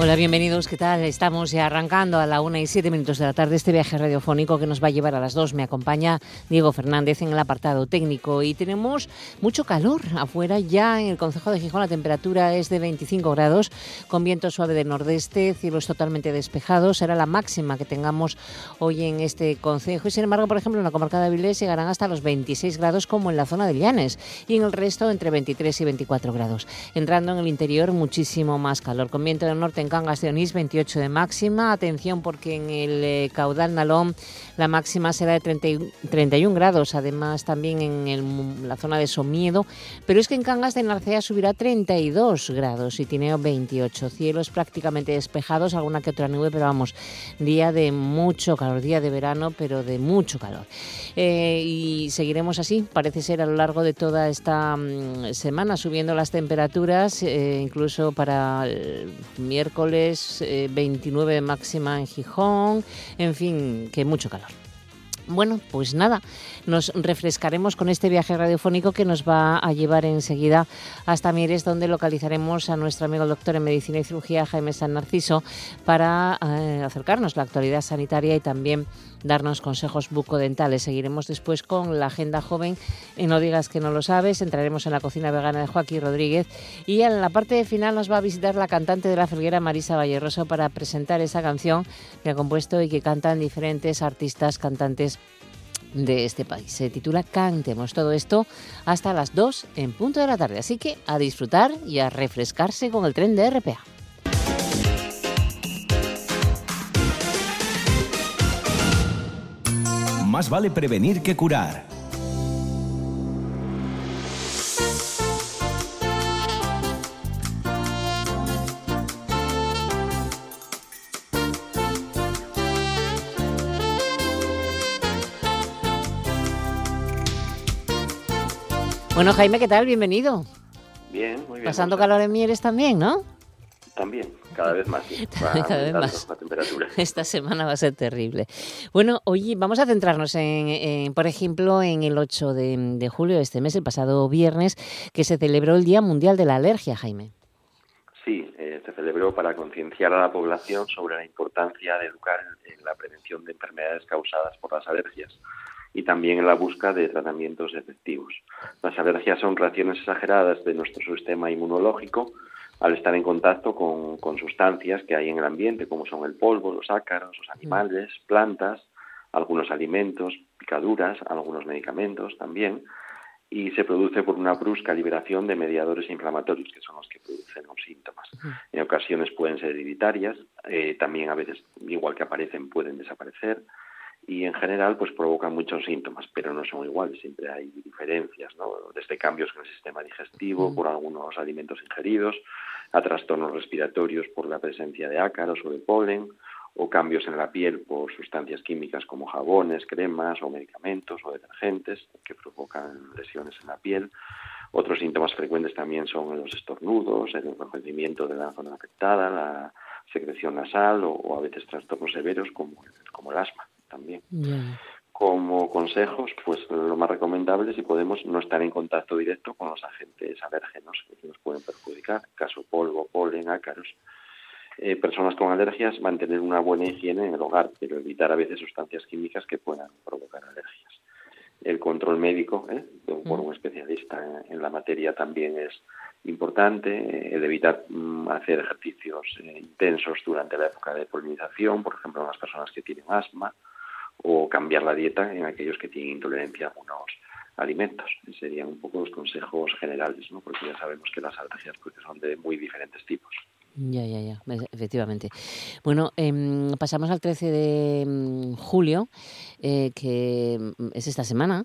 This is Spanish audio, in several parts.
Hola, bienvenidos. ¿Qué tal? Estamos ya arrancando a la una y siete minutos de la tarde este viaje radiofónico que nos va a llevar a las dos. Me acompaña Diego Fernández en el apartado técnico y tenemos mucho calor afuera. Ya en el Concejo de Gijón la temperatura es de 25 grados con viento suave del nordeste, cielos totalmente despejados. Será la máxima que tengamos hoy en este concejo y sin embargo, por ejemplo, en la comarca de Avilés llegarán hasta los 26 grados como en la zona de Llanes y en el resto entre 23 y 24 grados. Entrando en el interior muchísimo más calor con viento del norte en Cangas de Onís 28 de máxima. Atención porque en el eh, caudal Nalón la máxima será de 31 grados, además también en la zona de Somiedo, pero es que en Cangas de Narcea subirá 32 grados y tiene 28 cielos prácticamente despejados, alguna que otra nube, pero vamos, día de mucho calor, día de verano, pero de mucho calor. Eh, y seguiremos así, parece ser a lo largo de toda esta mm, semana, subiendo las temperaturas, eh, incluso para el miércoles miércoles 29 eh, máxima en Gijón, en fin, que mucho calor. Bueno, pues nada, nos refrescaremos con este viaje radiofónico que nos va a llevar enseguida hasta Mieres, donde localizaremos a nuestro amigo doctor en Medicina y Cirugía, Jaime San Narciso, para eh, acercarnos a la actualidad sanitaria y también darnos consejos bucodentales. Seguiremos después con la agenda joven y No digas que no lo sabes. Entraremos en la cocina vegana de Joaquín Rodríguez y en la parte final nos va a visitar la cantante de la felguera Marisa Valleroso para presentar esa canción que ha compuesto y que cantan diferentes artistas cantantes de este país. Se titula Cantemos todo esto hasta las 2 en punto de la tarde. Así que a disfrutar y a refrescarse con el tren de RPA. Más vale prevenir que curar. Bueno, Jaime, ¿qué tal? Bienvenido. Bien, muy bien. Pasando calor en Mieres también, ¿no? También, cada vez más. cada vez más. La temperatura. Esta semana va a ser terrible. Bueno, hoy vamos a centrarnos en, por ejemplo, en el 8 de, julio de este mes, el pasado viernes, que se celebró el Día Mundial de la Alergia, Jaime. Sí, eh, se celebró para concienciar a la población sobre la importancia de educar en la prevención de enfermedades causadas por las alergias y también en la búsqueda de tratamientos efectivos. Las alergias son reacciones exageradas de nuestro sistema inmunológico al estar en contacto con, sustancias que hay en el ambiente, como son el polvo, los ácaros, los animales, plantas, algunos alimentos, picaduras, algunos medicamentos también, y se produce por una brusca liberación de mediadores inflamatorios, que son los que producen los síntomas. En ocasiones pueden ser hereditarias, eh, también a veces, igual que aparecen, pueden desaparecer, y en general pues provocan muchos síntomas, pero no son iguales, siempre hay diferencias, ¿no? desde cambios en el sistema digestivo por algunos alimentos ingeridos, a trastornos respiratorios por la presencia de ácaros o de polen, o cambios en la piel por sustancias químicas como jabones, cremas o medicamentos o detergentes que provocan lesiones en la piel. Otros síntomas frecuentes también son los estornudos, el enrojecimiento de la zona afectada, la secreción nasal o, a veces trastornos severos como, como el asma también. Como consejos, pues lo más recomendable, si podemos, no estar en contacto directo con los agentes alérgenos que nos pueden perjudicar, caso polvo, polen, ácaros. Eh, personas con alergias, mantener una buena higiene en el hogar, pero evitar a veces sustancias químicas que puedan provocar alergias. El control médico ¿eh? por un especialista en, la materia también es importante, eh, el evitar mm, hacer ejercicios intensos durante la época de polinización, por ejemplo, en las personas que tienen asma, o cambiar la dieta en aquellos que tienen intolerancia a algunos alimentos. Serían un poco los consejos generales, ¿no? porque ya sabemos que las alergias pues, son de muy diferentes tipos. Ya, ya, ya, efectivamente. Bueno, em, pasamos al 13 de mm, julio, eh, que mm, es esta semana,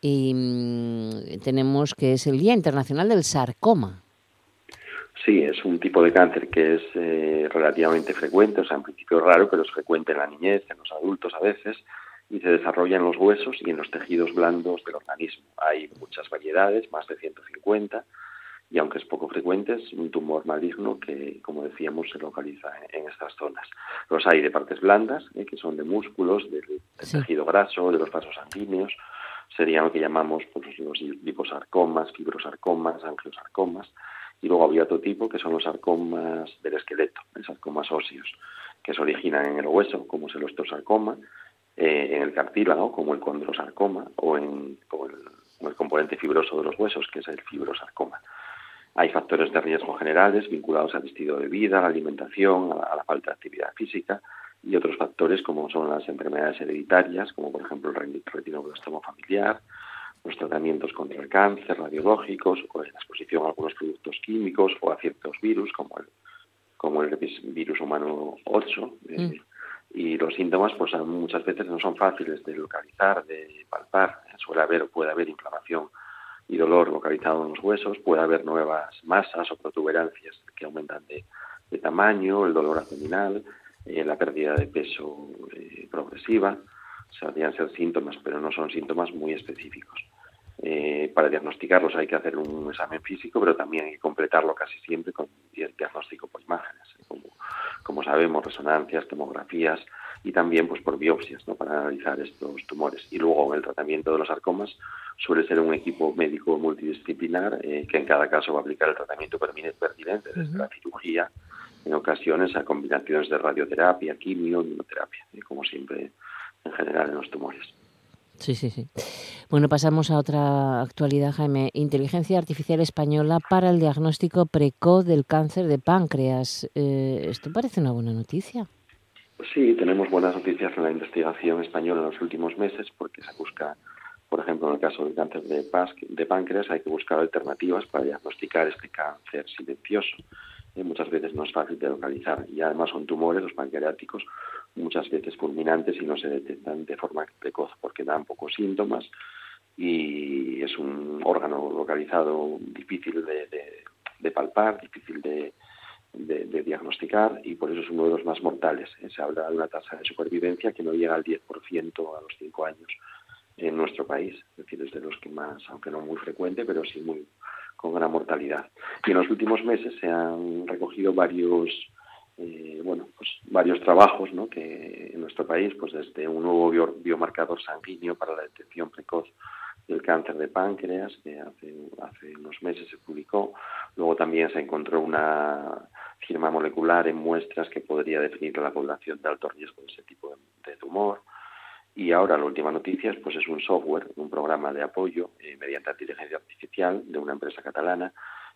y mm, tenemos que es el Día Internacional del Sarcoma. Sí, es un tipo de cáncer que es eh, relativamente frecuente, o sea, en principio raro, pero es frecuente en la niñez, en los adultos a veces, y se desarrolla en los huesos y en los tejidos blandos del organismo. Hay muchas variedades, más de 150, y aunque es poco frecuente, es un tumor maligno que, como decíamos, se localiza en, estas zonas. Los hay de partes blandas, ¿eh? que son de músculos, del, tejido graso, de los vasos sanguíneos, serían lo que llamamos pues, los liposarcomas, fibrosarcomas, angiosarcomas, y luego había otro tipo que son los sarcomas del esqueleto, los sarcomas óseos, que se originan en el hueso, como es el osteosarcoma, eh, en el cartílago, como el condrosarcoma, o en el componente fibroso de los huesos, que es el fibrosarcoma. Hay factores de riesgo generales vinculados al estilo de vida, a la alimentación, a la falta de actividad física y otros factores como son las enfermedades hereditarias, como por ejemplo el retinoblastoma familiar, los tratamientos contra el cáncer, radiológicos, o la exposición a algunos productos químicos o a ciertos virus, como el, como el virus humano 8. Eh, mm. y los síntomas pues muchas veces no son fáciles de localizar, de palpar. Suele haber o puede haber inflamación y dolor localizado en los huesos, puede haber nuevas masas o protuberancias que aumentan de, tamaño, el dolor abdominal, eh, la pérdida de peso eh, progresiva. O sea, podrían ser síntomas, pero no son síntomas muy específicos. Eh, para diagnosticarlos hay que hacer un examen físico, pero también hay que completarlo casi siempre con diagnóstico por imágenes, como, como sabemos, resonancias, tomografías y también pues por biopsias ¿no? para analizar estos tumores. Y luego el tratamiento de los sarcomas suele ser un equipo médico multidisciplinar eh, que en cada caso va a aplicar el tratamiento pertinente desde la cirugía, en ocasiones a combinaciones de radioterapia, quimio, inmunoterapia, como siempre en general en los tumores. Sí, sí, sí. Bueno, pasamos a otra actualidad, Jaime. Inteligencia artificial española para el diagnóstico precoz del cáncer de páncreas. Eh, ¿Esto parece una buena noticia? Sí, tenemos buenas noticias en la investigación española en los últimos meses porque se busca por ejemplo, en el caso del cáncer de, de páncreas hay que buscar alternativas para diagnosticar este cáncer silencioso. Eh, muchas veces no es fácil de localizar y además son tumores, los pancreáticos, muchas veces fulminantes y no se detectan de forma precoz porque dan pocos síntomas y es un órgano localizado difícil de, palpar, difícil de, de, diagnosticar y por eso es uno de los más mortales. Eh, se habla de una tasa de supervivencia que no llega al 10% a los 5 años en nuestro país, es decir, es de los que más, aunque no muy frecuente, pero sí muy con gran mortalidad. Y en los últimos meses se han recogido varios eh, bueno, pues varios trabajos ¿no? que en nuestro país, pues desde un nuevo biomarcador sanguíneo para la detección precoz del cáncer de páncreas, que hace, hace unos meses se publicó. Luego también se encontró una firma molecular en muestras que podría definir la población de alto riesgo de ese tipo de tumor. Y ahora la última noticia pues es un software, un programa de apoyo eh, mediante inteligencia artificial de una empresa catalana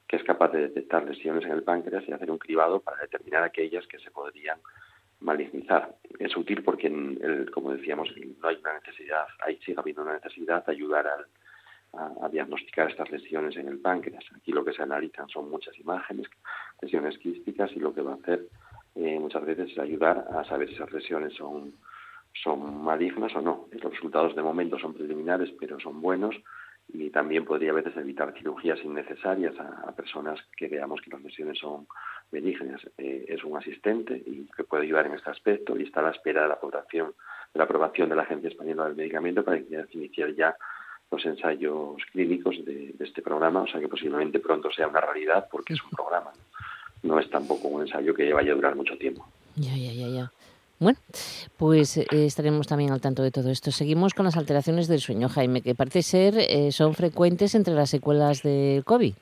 que es capaz de detectar lesiones en el páncreas y hacer un cribado para determinar aquellas que se podrían malignizar. Es útil porque, como decíamos, no hay una necesidad, hay, sigue habiendo una necesidad de ayudar a, diagnosticar estas lesiones en el páncreas. Aquí lo que se analizan son muchas imágenes, lesiones quísticas y lo que va a hacer eh, muchas veces es ayudar a saber si esas lesiones son son malignas o no. Los resultados de momento son preliminares, pero son buenos y también podría a veces evitar cirugías innecesarias a, personas que veamos que las lesiones son benignas. Eh, es un asistente y que puede ayudar en este aspecto y está a la espera de la aprobación de la aprobación de la Agencia Española del Medicamento para iniciar ya los ensayos clínicos de, este programa, o sea que posiblemente pronto sea una realidad porque es un programa, no es tampoco un ensayo que vaya a durar mucho tiempo. Ya, ya, ya, ya. Bueno, pues eh, estaremos también al tanto de todo esto. Seguimos con las alteraciones del sueño, Jaime, que parece ser eh, son frecuentes entre las secuelas del COVID.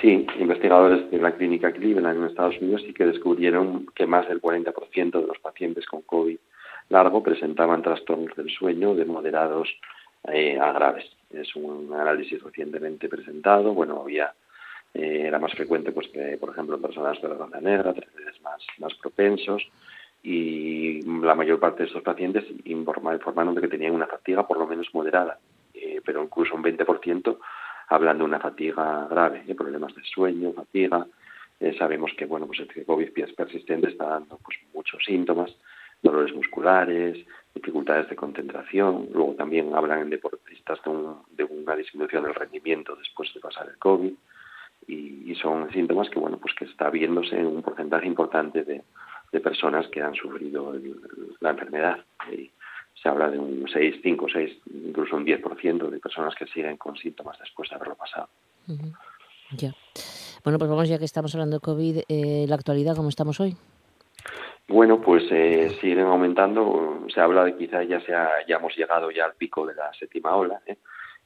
Sí, investigadores de la clínica Cleveland en Estados Unidos sí que descubrieron que más del 40% de los pacientes con COVID largo presentaban trastornos del sueño de moderados eh, a graves. Es un análisis recientemente presentado. Bueno, había era más frecuente, pues que, por ejemplo, personas de la raza negra, tres veces más, más propensos y la mayor parte de estos pacientes informaron de que tenían una fatiga por lo menos moderada, eh, pero incluso un 20% hablan de una fatiga grave, problemas de sueño, fatiga. Eh, sabemos que bueno, pues el COVID persistente está dando pues, muchos síntomas, dolores musculares, dificultades de concentración. Luego también hablan en deportistas de, una disminución del rendimiento después de pasar el COVID. Y, y, son síntomas que bueno pues que está viéndose en un porcentaje importante de, de personas que han sufrido la enfermedad. se habla de un 6, 5, 6, incluso un 10% de personas que siguen con síntomas después de haberlo pasado. Ya. Bueno, pues vamos ya que estamos hablando de COVID, eh, la actualidad, ¿cómo estamos hoy? Bueno, pues eh, siguen aumentando. Se habla de quizá ya sea, ya hemos llegado ya al pico de la séptima ola. ¿eh?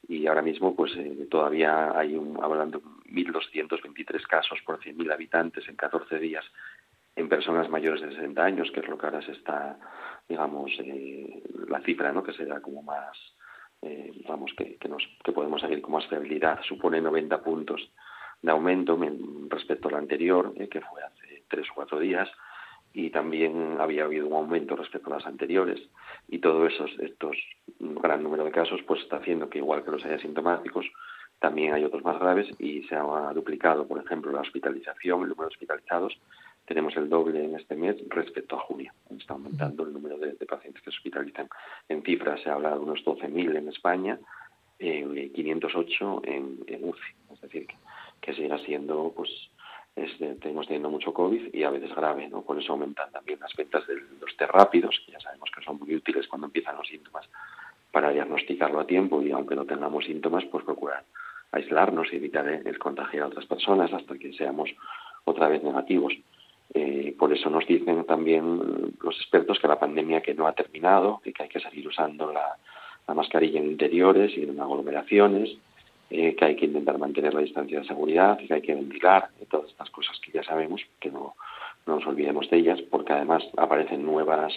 y ahora mismo pues eh, todavía hay un, hablando 1.223 casos por 100.000 habitantes en 14 días en personas mayores de 60 años, que es lo que ahora se está, digamos, eh, la cifra, ¿no? Que será como más, eh, vamos, que, que, nos, que podemos seguir con más fiabilidad. Supone 90 puntos de aumento respecto al anterior, que fue hace tres o cuatro días, y también había habido un aumento respecto a las anteriores y todo esos estos gran número de casos pues está haciendo que igual que los asintomáticos también hay otros más graves y se ha duplicado por ejemplo la hospitalización el número de hospitalizados tenemos el doble en este mes respecto a junio está aumentando el número de, pacientes que se hospitalizan en cifras se habla de unos 12.000 en España eh, 508 en, en es decir que, que sigue siendo pues tenemos teniendo mucho COVID y a veces grave, ¿no? Por eso aumentan también las ventas de los test rápidos, que ya sabemos que son muy útiles cuando empiezan los síntomas para diagnosticarlo a tiempo y aunque no tengamos síntomas, pues procurar aislarnos y evitar el contagiar a otras personas hasta que seamos otra vez negativos. Eh, por eso nos dicen también los expertos que la pandemia que no ha terminado que hay que seguir usando la, la mascarilla en interiores y en aglomeraciones, eh, que hay que intentar mantener la distancia de seguridad, que hay que ventilar, todas estas cosas que ya sabemos, que no, no nos olvidemos de ellas, porque además aparecen nuevas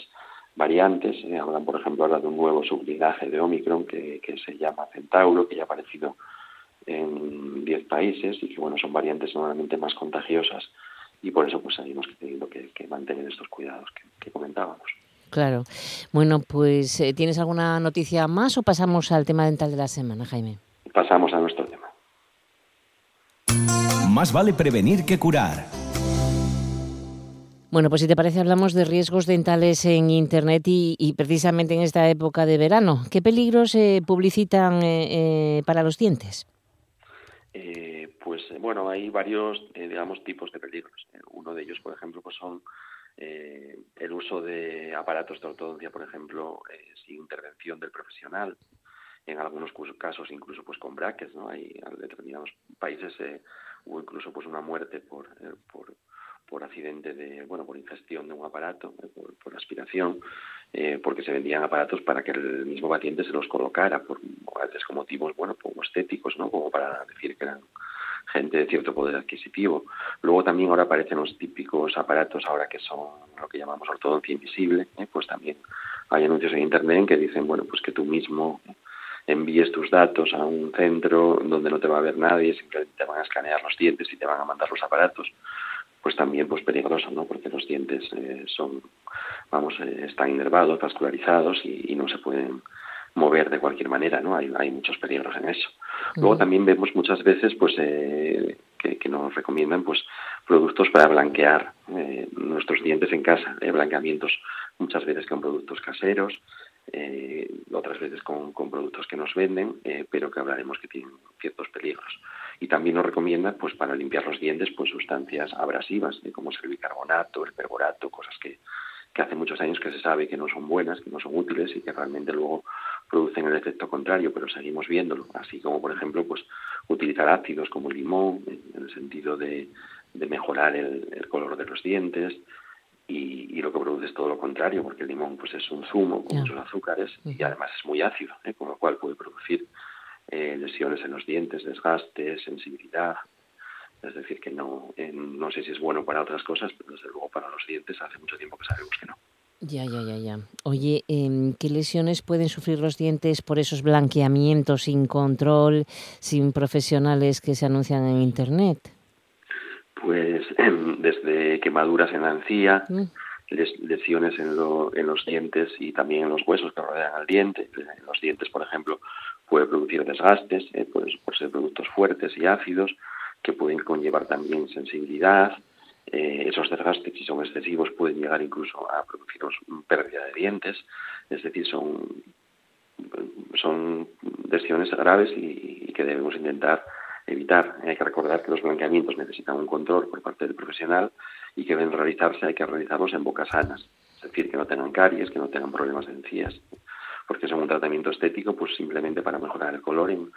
variantes. Eh, hablan, por ejemplo, ahora de un nuevo sublinaje de Omicron que, que se llama Centauro, que ya ha aparecido en 10 países y que, bueno, son variantes normalmente más contagiosas y por eso pues seguimos teniendo que, que mantener estos cuidados que, que comentábamos. Claro. Bueno, pues eh, ¿tienes alguna noticia más o pasamos al tema dental de la semana, Jaime? pasamos a nuestro tema. Más vale prevenir que curar. Bueno, pues si te parece hablamos de riesgos dentales en Internet y, precisamente en esta época de verano. ¿Qué peligros se publicitan eh, eh, para los dientes? Eh, pues bueno, hay varios, digamos, tipos de peligros. uno de ellos, por ejemplo, pues son el uso de aparatos de ortodoncia, por ejemplo, sin intervención del profesional, en algunos casos incluso pues con brackets, ¿no? Hay determinados países eh, hubo incluso pues una muerte por, eh, por, por accidente de, bueno, por ingestión de un aparato, eh, por, aspiración, eh, porque se vendían aparatos para que el mismo paciente se los colocara, por, a veces con motivos, bueno, como estéticos, ¿no? Como para decir que eran gente de cierto poder adquisitivo. Luego también ahora aparecen los típicos aparatos ahora que son lo que llamamos ortodoncia invisible, pues también hay anuncios en internet que dicen, bueno, pues que tú mismo envíes tus datos a un centro donde no te va a ver nadie, simplemente te van a escanear los dientes y te van a mandar los aparatos, pues también pues peligroso, ¿no? Porque los dientes eh, son, vamos, eh, están inervados, vascularizados y, y, no se pueden mover de cualquier manera, ¿no? Hay, hay muchos peligros en eso. Luego también vemos muchas veces, pues, eh, que, que, nos recomiendan, pues, productos para blanquear eh, nuestros dientes en casa, blanqueamientos muchas veces con productos caseros, eh, otras veces con, con, productos que nos venden, eh, pero que hablaremos que tienen ciertos peligros. Y también nos recomiendan, pues para limpiar los dientes, pues sustancias abrasivas, eh, como es el bicarbonato, el perborato, cosas que, que hace muchos años que se sabe que no son buenas, que no son útiles y que realmente luego producen el efecto contrario, pero seguimos viéndolo. Así como, por ejemplo, pues utilizar ácidos como el limón, en el sentido de, de mejorar el, el color de los dientes, y, y, lo que produce es todo lo contrario, porque el limón pues es un zumo con muchos azúcares y además es muy ácido, ¿eh? con lo cual puede producir eh, lesiones en los dientes, desgaste, sensibilidad. Es decir, que no, eh, no sé si es bueno para otras cosas, pero desde luego para los dientes hace mucho tiempo que sabemos que no. Ya, ya, ya, ya. Oye, eh, ¿qué lesiones pueden sufrir los dientes por esos blanqueamientos sin control, sin profesionales que se anuncian en Internet? Pues desde quemaduras en la encía, mm. lesiones en, lo, en, los dientes y también en los huesos que rodean al diente. En los dientes, por ejemplo, puede producir desgastes eh, pues, por ser productos fuertes y ácidos que pueden conllevar también sensibilidad. Eh, esos desgastes, si son excesivos, pueden llegar incluso a producirnos pérdida de dientes. Es decir, son, son lesiones graves y, y que debemos intentar evitar. Hay que recordar que los blanqueamientos necesitan un control por parte del profesional y que deben realizarse, hay que realizarlos en bocas sanas, es decir, que no tengan caries, que no tengan problemas de encías, porque son un tratamiento estético, pues simplemente para mejorar el color en,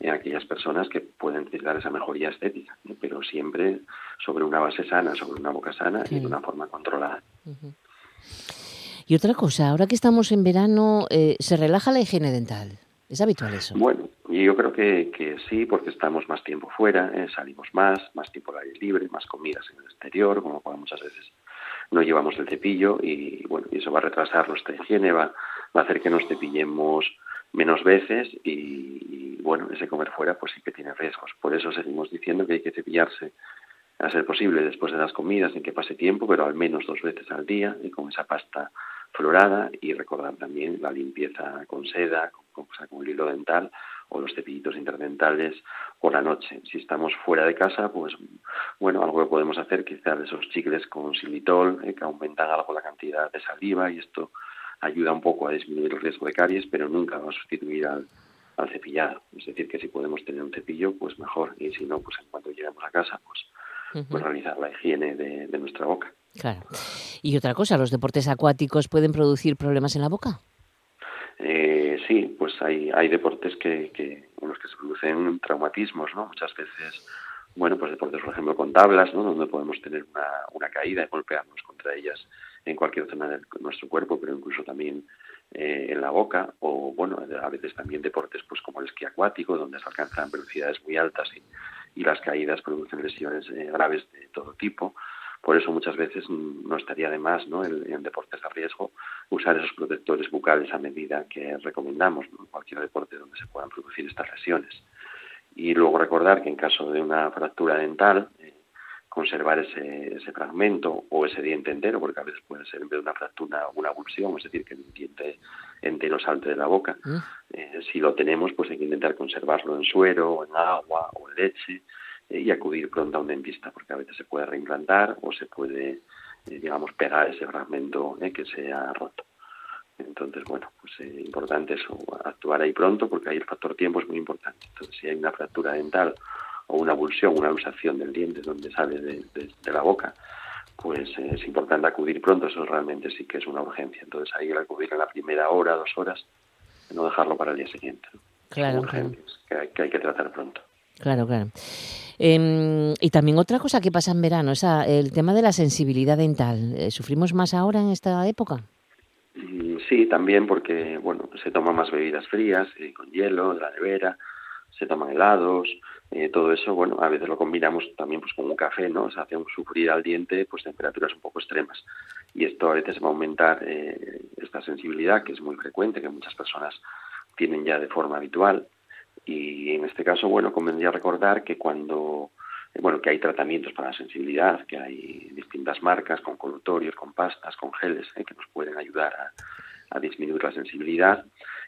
en aquellas personas que pueden necesitar esa mejoría estética, pero siempre sobre una base sana, sobre una boca sana y de una forma controlada. Y otra cosa, ahora que estamos en verano, eh, ¿se relaja la higiene dental? ¿Es habitual eso? Bueno, yo creo que, que sí, porque estamos más tiempo fuera, eh, salimos más, más tiempo al aire libre, más comidas en el exterior, como muchas veces no llevamos el cepillo y bueno, y eso va a retrasar nuestra higiene, va, va a hacer que nos cepillemos menos veces y, bueno, ese comer fuera pues sí que tiene riesgos. Por eso seguimos diciendo que hay que cepillarse a ser posible después de las comidas en que pase tiempo, pero al menos dos veces al día y con esa pasta florada y recordar también la limpieza con seda, con, con, el hilo dental o los cepillitos interdentales por la noche. Si estamos fuera de casa, pues bueno, algo que podemos hacer quizás esos chicles con xilitol eh, que aumentan algo la cantidad de saliva y esto ayuda un poco a disminuir el riesgo de caries, pero nunca va a sustituir al, cepillado. Es decir, que si podemos tener un cepillo, pues mejor. Y si no, pues en cuanto lleguemos a casa, pues, pues realizar la higiene de, nuestra boca. Claro. Y otra cosa, ¿los deportes acuáticos pueden producir problemas en la boca? Eh, sí, pues hay, hay deportes que, que, en los que se producen traumatismos, ¿no? Muchas veces, bueno, pues deportes, por ejemplo, con tablas, ¿no? Donde podemos tener una, una caída y golpearnos contra ellas en cualquier zona de nuestro cuerpo, pero incluso también eh, en la boca, o bueno, a veces también deportes pues como el esquí acuático, donde se alcanzan velocidades muy altas y, las caídas producen lesiones eh, graves de todo tipo. Por eso muchas veces no estaría de más ¿no? en, deportes de riesgo usar esos protectores bucales a medida que recomendamos en cualquier deporte donde se puedan producir estas lesiones. Y luego recordar que en caso de una fractura dental, eh, conservar ese, ese fragmento o ese diente entero, porque a veces puede ser en vez de una fractura una abulsión, es decir, que el diente entero salte de la boca. Mm. Eh, si lo tenemos, pues hay que intentar conservarlo en suero, en agua o en leche y acudir pronto a un dentista, porque a veces se puede reimplantar o se puede, eh, digamos, pegar ese fragmento que se ha roto. Entonces, bueno, pues es importante eso, actuar ahí pronto, porque ahí el factor tiempo es muy importante. Entonces, si hay una fractura dental o una abulsión, una luxación del diente donde sale de, la boca, pues eh, es importante acudir pronto, eso realmente sí que es una urgencia. Entonces ahí el acudir en la primera hora, dos horas, no dejarlo para el día siguiente. Claro, Que, hay, que hay que tratar pronto. Claro, claro. Em, y también otra cosa que pasa en verano, es el tema de la sensibilidad dental. Eh, ¿Sufrimos más ahora en esta época? Mm, sí, también porque bueno se toman más bebidas frías, eh, con hielo, de la nevera, se toman helados, eh, todo eso, bueno, a veces lo combinamos también pues con un café, ¿no? O sea, hacemos sufrir al diente pues temperaturas un poco extremas. Y esto a veces va a aumentar eh, esta sensibilidad, que es muy frecuente, que muchas personas tienen ya de forma habitual. Y en este caso, bueno, convendría recordar que cuando, eh, bueno, que hay tratamientos para la sensibilidad, que hay distintas marcas con colutorios, con pastas, con geles, que nos pueden ayudar a, disminuir la sensibilidad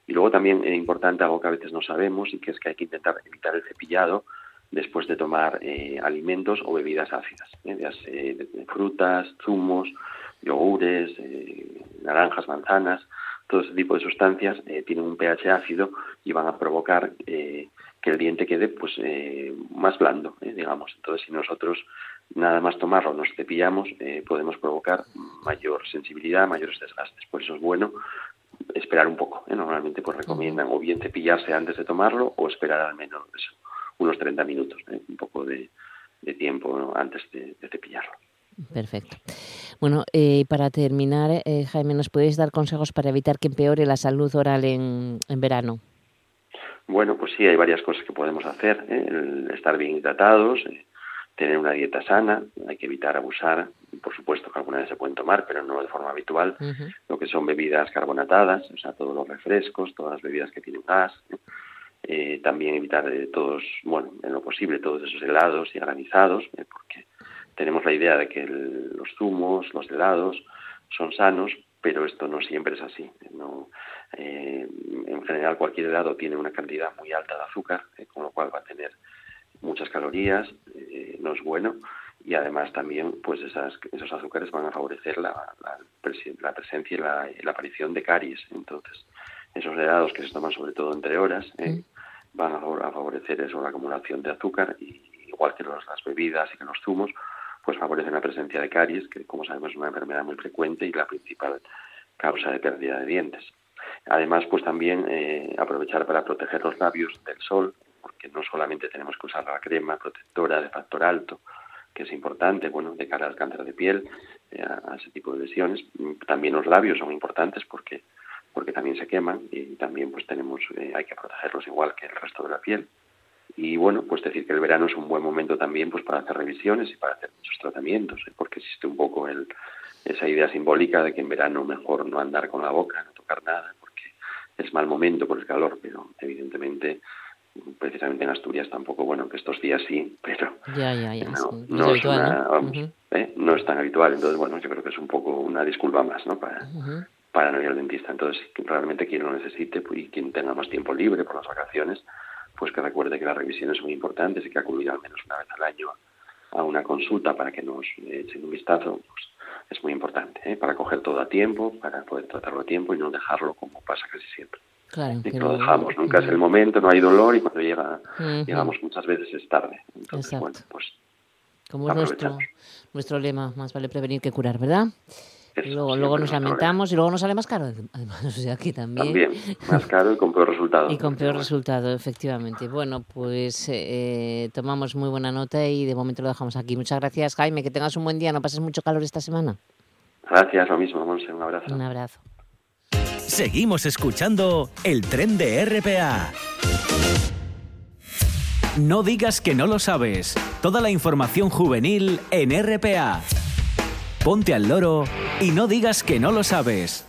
y luego también es importante algo que a veces no sabemos y que es que hay que intentar evitar el cepillado después de tomar eh, alimentos o bebidas ácidas, ¿eh? frutas, zumos, yogures, eh, naranjas, manzanas, todo ese tipo de sustancias tienen un pH ácido y van a provocar que el diente quede pues más blando, digamos. Entonces, si nosotros nada más tomarlo nos cepillamos, podemos provocar mayor sensibilidad, mayores desgastes. Por eso es bueno esperar un poco. ¿eh? Normalmente pues recomiendan o bien cepillarse antes de tomarlo o esperar al menos unos 30 minutos, ¿eh? un poco de, tiempo antes de, cepillarlo. Perfecto. Bueno, eh, para terminar, eh, Jaime, ¿nos puedes dar consejos para evitar que empeore la salud oral en, en verano? Bueno, pues sí, hay varias cosas que podemos hacer. El estar bien hidratados, tener una dieta sana, hay que evitar abusar, por supuesto que algunas se pueden tomar, pero no de forma habitual, lo que son bebidas carbonatadas, o sea, todos los refrescos, todas las bebidas que tienen gas, eh, también evitar eh, todos, bueno, en lo posible, todos esos helados y granizados, eh, porque tenemos la idea de que los zumos, los helados son sanos, pero esto no siempre es así. No, en general, cualquier helado tiene una cantidad muy alta de azúcar, con lo cual va a tener muchas calorías, eh, no es bueno y además también pues esas, esos azúcares van a favorecer la, la, presencia y la, aparición de caries. Entonces, esos helados que se toman sobre todo entre horas eh, van a, favorecer eso, la acumulación de azúcar, y, igual que las bebidas y que los zumos, pues favorecen la presencia de caries, que como sabemos es una enfermedad muy frecuente y la principal causa de pérdida de dientes. Además, pues también eh, aprovechar para proteger los labios del sol, que no solamente tenemos que usar la crema protectora de factor alto, que es importante, bueno, de cara al cáncer de piel, eh, a, ese tipo de lesiones. También los labios son importantes porque porque también se queman y también pues tenemos eh, hay que protegerlos igual que el resto de la piel. Y bueno, pues decir que el verano es un buen momento también pues para hacer revisiones y para hacer muchos tratamientos, ¿eh? porque existe un poco el, esa idea simbólica de que en verano mejor no andar con la boca, no tocar nada, porque es mal momento por el calor, pero evidentemente precisamente en Asturias tampoco, bueno, que estos días sí, pero no, es, ¿eh? no es tan habitual. Entonces, bueno, yo creo que es un poco una disculpa más, ¿no? Para, para no ir al dentista. Entonces, realmente quien lo necesite pues, y quien tenga más tiempo libre por las vacaciones, pues que recuerde que las revisiones son importantes y que acudir al menos una vez al año a una consulta para que nos echen un vistazo, pues es muy importante, ¿eh? para coger todo a tiempo, para poder tratarlo a tiempo y no dejarlo como pasa casi siempre. Claro, que lo dejamos, nunca es el momento, no hay dolor y cuando llega, llegamos muchas veces es tarde. Entonces, bueno, pues como es nuestro, nuestro lema, más vale prevenir que curar, ¿verdad? Luego, luego nos lamentamos y luego nos sale más caro, además, o sea, aquí también. También, más caro y con peor resultado. y con peor resultado, efectivamente. Bueno, pues eh, tomamos muy buena nota y de momento lo dejamos aquí. Muchas gracias, Jaime, que tengas un buen día, no pases mucho calor esta semana. Gracias, lo mismo, Monse, un abrazo. Un abrazo. Seguimos escuchando el tren de RPA. No digas que no lo sabes. Toda la información juvenil en RPA. Ponte al loro y no digas que no lo sabes.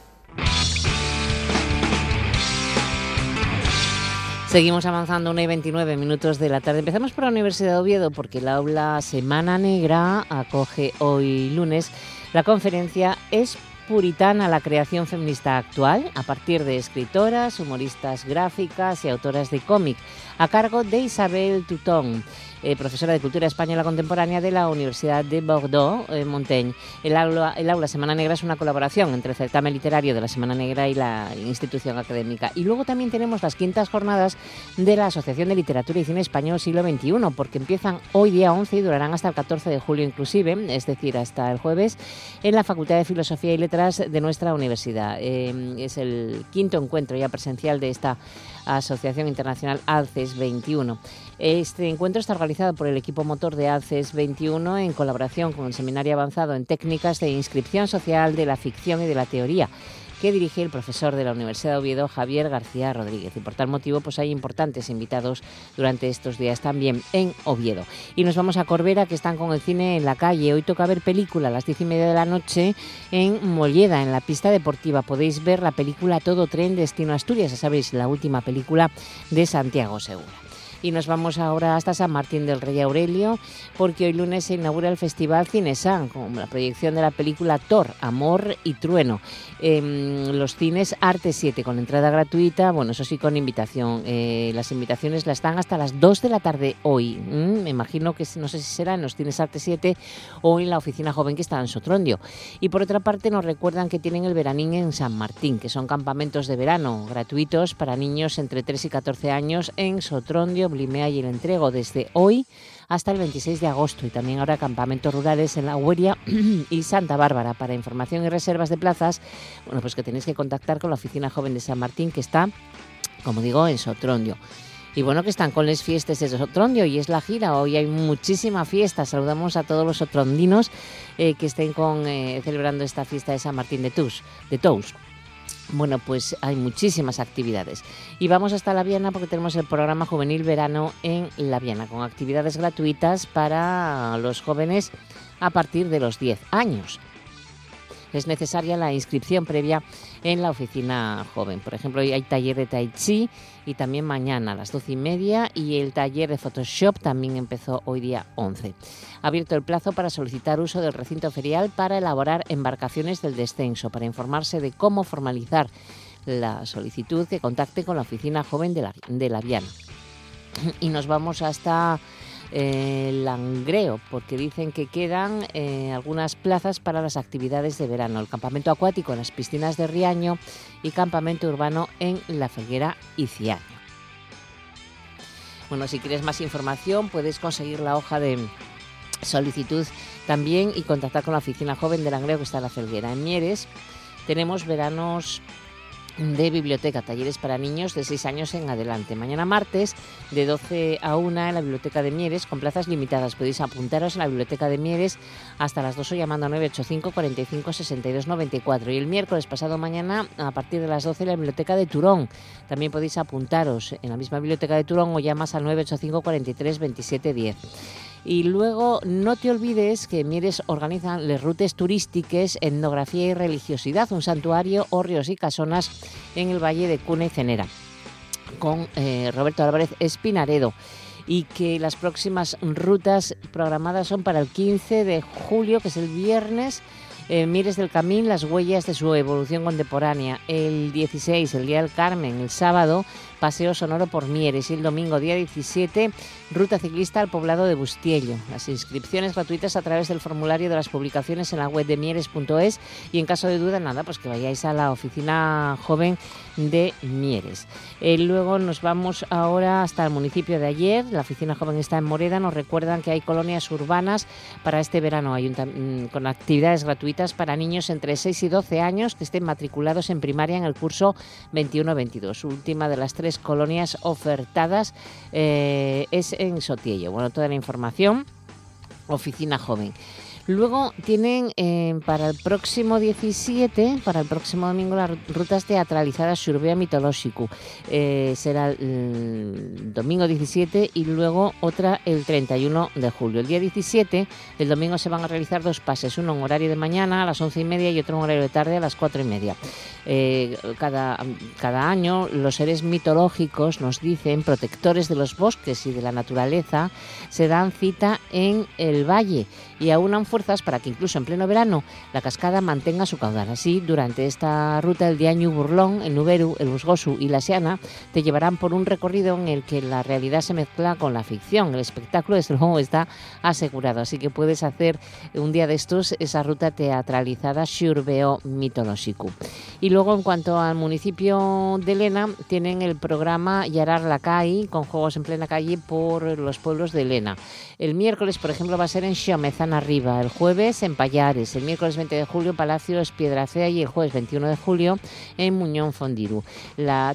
Seguimos avanzando, 1 y 29 minutos de la tarde. Empezamos por la Universidad de Oviedo porque la aula Semana Negra acoge hoy lunes la conferencia Es puritana la creación feminista actual a partir de escritoras, humoristas gráficas y autoras de cómic, a cargo de Isabel Tutón. Eh, profesora de Cultura Española Contemporánea de la Universidad de Bordeaux, en Montaigne. El aula, el aula Semana Negra es una colaboración entre el certamen literario de la Semana Negra y la institución académica. Y luego también tenemos las quintas jornadas de la Asociación de Literatura y Cine Español Siglo XXI, porque empiezan hoy día 11 y durarán hasta el 14 de julio inclusive, es decir, hasta el jueves, en la Facultad de Filosofía y Letras de nuestra universidad. Eh, es el quinto encuentro ya presencial de esta Asociación Internacional ALCES 21. Este encuentro está organizado por el equipo motor de ALCES 21 en colaboración con el Seminario Avanzado en Técnicas de Inscripción Social de la Ficción y de la Teoría que dirige el profesor de la Universidad de Oviedo, Javier García Rodríguez. Y por tal motivo, pues hay importantes invitados durante estos días también en Oviedo. Y nos vamos a Corbera, que están con el cine en la calle. Hoy toca ver película a las diez y media de la noche en Molleda, en la pista deportiva. Podéis ver la película Todo Tren Destino Asturias, ya sabéis, la última película de Santiago Segura. Y nos vamos ahora hasta San Martín del Rey Aurelio, porque hoy lunes se inaugura el Festival Cinesan, con la proyección de la película Thor, Amor y Trueno. En los cines Arte 7, con entrada gratuita, bueno, eso sí, con invitación. Eh, las invitaciones las están hasta las 2 de la tarde hoy. Mm, me imagino que no sé si será en los cines Arte 7 o en la oficina joven que está en Sotrondio. Y por otra parte, nos recuerdan que tienen el veranín en San Martín, que son campamentos de verano gratuitos para niños entre 3 y 14 años en Sotrondio, Blimea y el Entrego desde hoy hasta el 26 de agosto y también habrá campamentos rurales en La Hueria y Santa Bárbara. Para información y reservas de plazas, bueno, pues que tenéis que contactar con la Oficina Joven de San Martín que está, como digo, en Sotrondio. Y bueno, que están con las fiestas de Sotrondio y es la gira. Hoy hay muchísima fiesta. Saludamos a todos los sotrondinos eh, que estén con, eh, celebrando esta fiesta de San Martín de Tous, de Tous. Bueno, pues hay muchísimas actividades. Y vamos hasta La Viana porque tenemos el programa Juvenil Verano en La Viana, con actividades gratuitas para los jóvenes a partir de los 10 años es necesaria la inscripción previa en la oficina joven. Por ejemplo, hay taller de Tai Chi y también mañana a las doce y media y el taller de Photoshop también empezó hoy día 11. Ha abierto el plazo para solicitar uso del recinto ferial para elaborar embarcaciones del descenso. Para informarse de cómo formalizar la solicitud, que contacte con la oficina joven de la, de la Viana. Y nos vamos hasta el Langreo, porque dicen que quedan eh, algunas plazas para las actividades de verano, el campamento acuático en las piscinas de Riaño y campamento urbano en La Felguera Ciaño. Bueno, si quieres más información puedes conseguir la hoja de solicitud también y contactar con la oficina joven de Langreo que está en La Felguera. En Mieres tenemos veranos de biblioteca, talleres para niños de 6 años en adelante. Mañana martes, de 12 a 1 en la Biblioteca de Mieres, con plazas limitadas. Podéis apuntaros en la Biblioteca de Mieres hasta las 2 o llamando a 985 45 62 94. Y el miércoles pasado mañana, a partir de las 12, en la Biblioteca de Turón. También podéis apuntaros en la misma Biblioteca de Turón o llamas al 985 43 27 10. Y luego no te olvides que Mieres organizan les rutes turísticas, etnografía y religiosidad, un santuario, hórreos y casonas en el Valle de Cuna y Cenera, con eh, Roberto Álvarez Espinaredo y que las próximas rutas programadas son para el 15 de julio, que es el viernes, Mires del Camín, las huellas de su evolución contemporánea. El 16, el Día del Carmen, el sábado, paseo sonoro por Mieres y el domingo, día 17, ruta ciclista al poblado de Bustiello. Las inscripciones gratuitas a través del formulario de las publicaciones en la web de mieres.es y en caso de duda, nada, pues que vayáis a la oficina joven de Mieres. Eh, luego nos vamos ahora hasta el municipio de ayer. La oficina joven está en Moreda. Nos recuerdan que hay colonias urbanas para este verano mm, con actividades gratuitas para niños entre 6 y 12 años que estén matriculados en primaria en el curso 21-22. Última de las tres colonias ofertadas eh, es en Sotiello. Bueno, toda la información, oficina joven. Luego tienen eh, para el próximo 17, para el próximo domingo, las rutas teatralizadas Surbea Mitológico. Eh, será el domingo 17 y luego otra el 31 de julio. El día 17, el domingo se van a realizar dos pases, uno en horario de mañana a las 11 y media y otro en horario de tarde a las 4 y media. Eh, cada, cada año los seres mitológicos nos dicen, protectores de los bosques y de la naturaleza, se dan cita en el valle y aunan fuerzas para que incluso en pleno verano la cascada mantenga su caudal. Así, durante esta ruta el Diaño Burlón, el Nuberu, el Musgosu y la Siana te llevarán por un recorrido en el que la realidad se mezcla con la ficción. El espectáculo, desde luego, está asegurado. Así que puedes hacer un día de estos esa ruta teatralizada Xurbeo Mitológico. Y luego, en cuanto al municipio de Elena, tienen el programa Yarar la Calle, con juegos en plena calle por los pueblos de Elena. El miércoles, por ejemplo, va a ser en Xiomezana Arriba, el jueves en Payares, el miércoles 20 de julio Palacio es Fea y el jueves 21 de julio en Muñón Fondiru.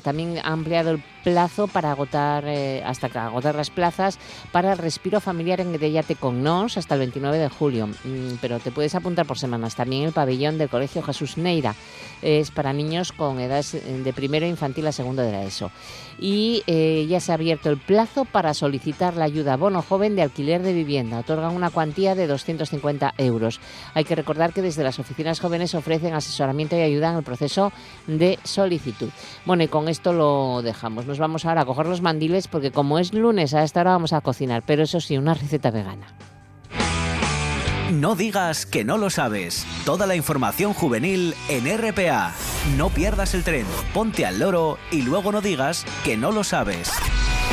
También ha ampliado el plazo para agotar, eh, hasta agotar las plazas para el respiro familiar en Gedellate con Nos hasta el 29 de julio. Mm, pero te puedes apuntar por semanas. También el pabellón del Colegio Jesús Neira es para niños con edades de primero infantil a segundo de la ESO y eh, ya se ha abierto el plazo para solicitar la ayuda bono joven de alquiler de vivienda. Otorgan una cuantía de 250 euros. Hay que recordar que desde las oficinas jóvenes ofrecen asesoramiento y ayuda en el proceso de solicitud. Bueno, y con esto lo dejamos. Nos vamos ahora a coger los mandiles porque como es lunes a esta hora vamos a cocinar, pero eso sí, una receta vegana. No digas que no lo sabes. Toda la información juvenil en RPA. No pierdas el tren, ponte al loro y luego no digas que no lo sabes.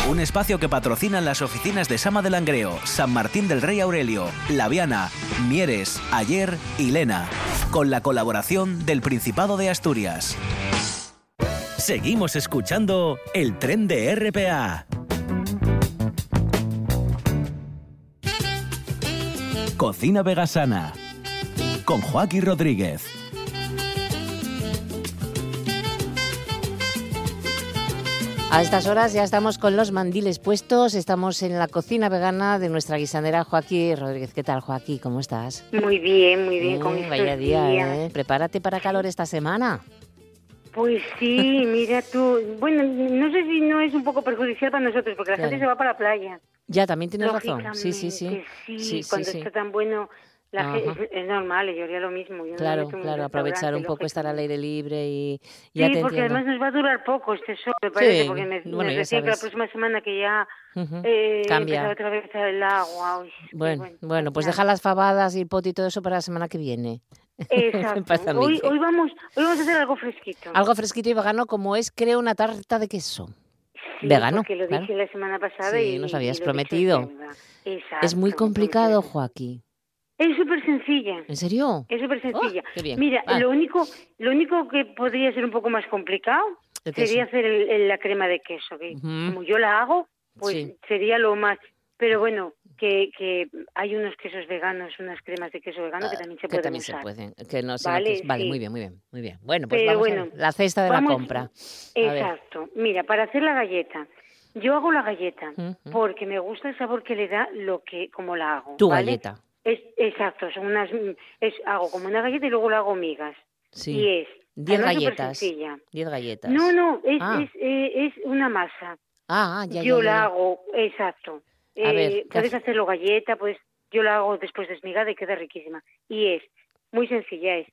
Un espacio que patrocinan las oficinas de Sama del Langreo, San Martín del Rey Aurelio, Laviana, Mieres, Ayer y Lena, con la colaboración del Principado de Asturias. Seguimos escuchando el tren de RPA. Cocina Vegasana con Joaquín Rodríguez. A estas horas ya estamos con los mandiles puestos, estamos en la cocina vegana de nuestra guisandera Joaquín Rodríguez. ¿Qué tal, Joaquín? ¿Cómo estás? Muy bien, muy bien. con vaya día, ¿eh? Prepárate para calor esta semana. Pues sí, mira tú. Bueno, no sé si no es un poco perjudicial para nosotros, porque la gente se va para la playa. Ya, también tienes razón. Sí, sí, sí. Sí, cuando está tan bueno, la gente, es normal, yo haría lo mismo. claro, claro, aprovechar un poco, estar al aire libre y ya Sí, porque además nos va a durar poco este sol, me parece, porque me, bueno, decía que la próxima semana que ya eh, cambia otra vez el agua. bueno, bueno, pues deja las fabadas y el pot y todo eso para la semana que viene. Exacto. hoy, hoy, vamos, hoy vamos a hacer algo fresquito. Algo fresquito y vegano como es, creo, una tarta de queso vegano. Que lo dije la semana pasada sí, nos habías prometido. Es muy complicado, Joaquín. Es súper sencilla. ¿En serio? Es súper oh, sencilla. Mira, lo único lo único que podría ser un poco más complicado sería hacer la crema de queso. Que Como yo la hago, pues sería lo más... Pero bueno, que, que hay unos quesos veganos, unas cremas de queso vegano que Ah, también se que pueden también usar. se pueden. Que no Vale, note- vale sí. muy bien, muy bien, muy bien. Bueno, pues Pero vamos a bueno, la cesta de vamos- la compra. Exacto. Mira, para hacer la galleta, yo hago la galleta porque me gusta el sabor que le da lo que, como la hago. Tu ¿vale? galleta. Es, exacto, son unas, es, hago como una galleta y luego la hago migas. Sí. Y es, Diez galletas. Diez galletas. No, no, es, Ah. es, eh, es una masa. Ah, ah, ya, yo ya, ya, la hago, exacto. A Eh, ver, ¿qué puedes hace? hacerlo galleta, pues yo la hago después desmigada y queda riquísima. Y es muy sencilla, es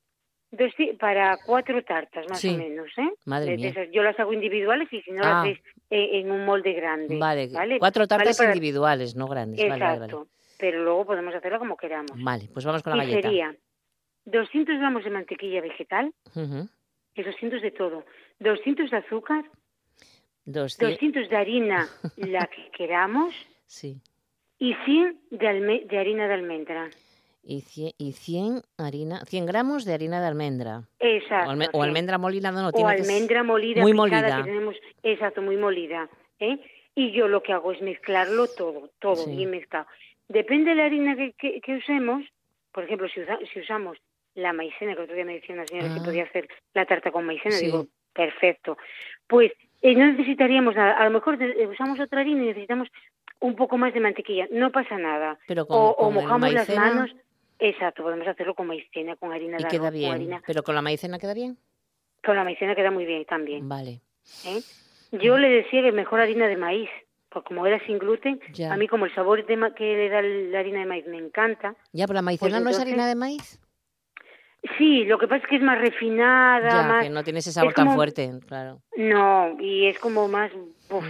dos para cuatro tartas más Sí. o menos, ¿eh? Madre De- de mía. esas. yo las hago individuales y si no Ah. las ves eh, en un molde grande. Vale, ¿vale? cuatro Vale tartas para- individuales, no grandes. Exacto. vale. Pero luego podemos hacerla como queramos. Vale, pues vamos con la y galleta. sería 200 gramos de mantequilla vegetal, Ujú. y 200 de todo, 200 de azúcar, Doscien- 200 de harina, la que queramos, Sí. y 100 de, alme- de harina de almendra. Y 100, y 100 harina, 100 gramos de harina de almendra. Exacto. o, alme- o almendra molida, no, no O tiene que almendra molida, muy molida. que tenemos, exacto, muy molida. ¿eh? Y yo lo que hago es mezclarlo todo, todo Sí. bien mezclado. Depende de la harina que, que, que usemos, por ejemplo, si, usa- si usamos la maicena, que otro día me decía una señora que Ah. podía hacer la tarta con maicena, Sí. digo, perfecto. Pues eh, no necesitaríamos nada. A lo mejor de- usamos otra harina y necesitamos un poco más de mantequilla. No pasa nada. Pero con, o, o con el mojamos las manos. Exacto, podemos hacerlo con maicena, con harina y de queda arroz, con bien. harina. Pero con la maicena queda bien. Con la maicena queda muy bien también. Vale. ¿eh? Yo le decía que mejor harina de maíz, porque como era sin gluten, Ya. a mí como el sabor de ma- que le da la harina de maíz me encanta. Ya, pero la maicena no es Pues harina de maíz. Sí, lo que pasa es que es más refinada, Ya, más... que no tiene ese sabor es tan como- fuerte, claro. No, y es como más... uf,